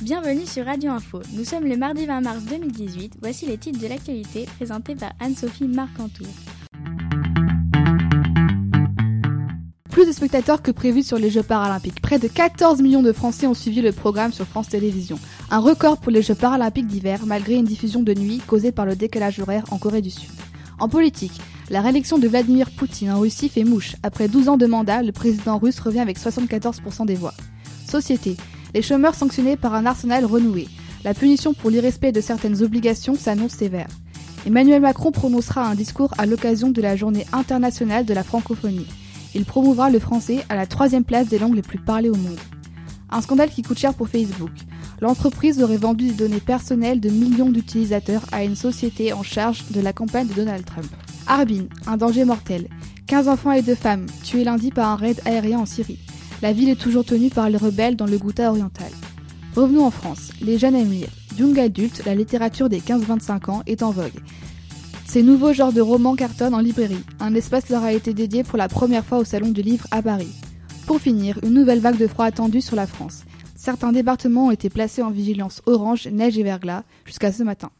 Bienvenue sur Radio Info. Nous sommes le mardi 20 mars 2018. Voici les titres de l'actualité présentés par Anne-Sophie Marcantour. Plus de spectateurs que prévu sur les Jeux paralympiques. Près de 14 millions de Français ont suivi le programme sur France Télévisions. Un record pour les Jeux paralympiques d'hiver malgré une diffusion de nuit causée par le décalage horaire en Corée du Sud. En politique, la réélection de Vladimir Poutine en Russie fait mouche. Après 12 ans de mandat, le président russe revient avec 74% des voix. Société, les chômeurs sanctionnés par un arsenal renoué. La punition pour l'irrespect de certaines obligations s'annonce sévère. Emmanuel Macron prononcera un discours à l'occasion de la journée internationale de la francophonie. Il promouvra le français à la troisième place des langues les plus parlées au monde. Un scandale qui coûte cher pour Facebook. L'entreprise aurait vendu des données personnelles de millions d'utilisateurs à une société en charge de la campagne de Donald Trump. Arbin, un danger mortel. 15 enfants et 2 femmes, tués lundi par un raid aérien en Syrie. La ville est toujours tenue par les rebelles dans le Ghouta oriental. Revenons en France. Les jeunes lire. Young adulte, la littérature des 15-25 ans est en vogue. Ces nouveaux genres de romans cartonnent en librairie. Un espace leur a été dédié pour la première fois au Salon du Livre à Paris. Pour finir, une nouvelle vague de froid attendue sur la France. Certains départements ont été placés en vigilance orange, neige et verglas jusqu'à ce matin.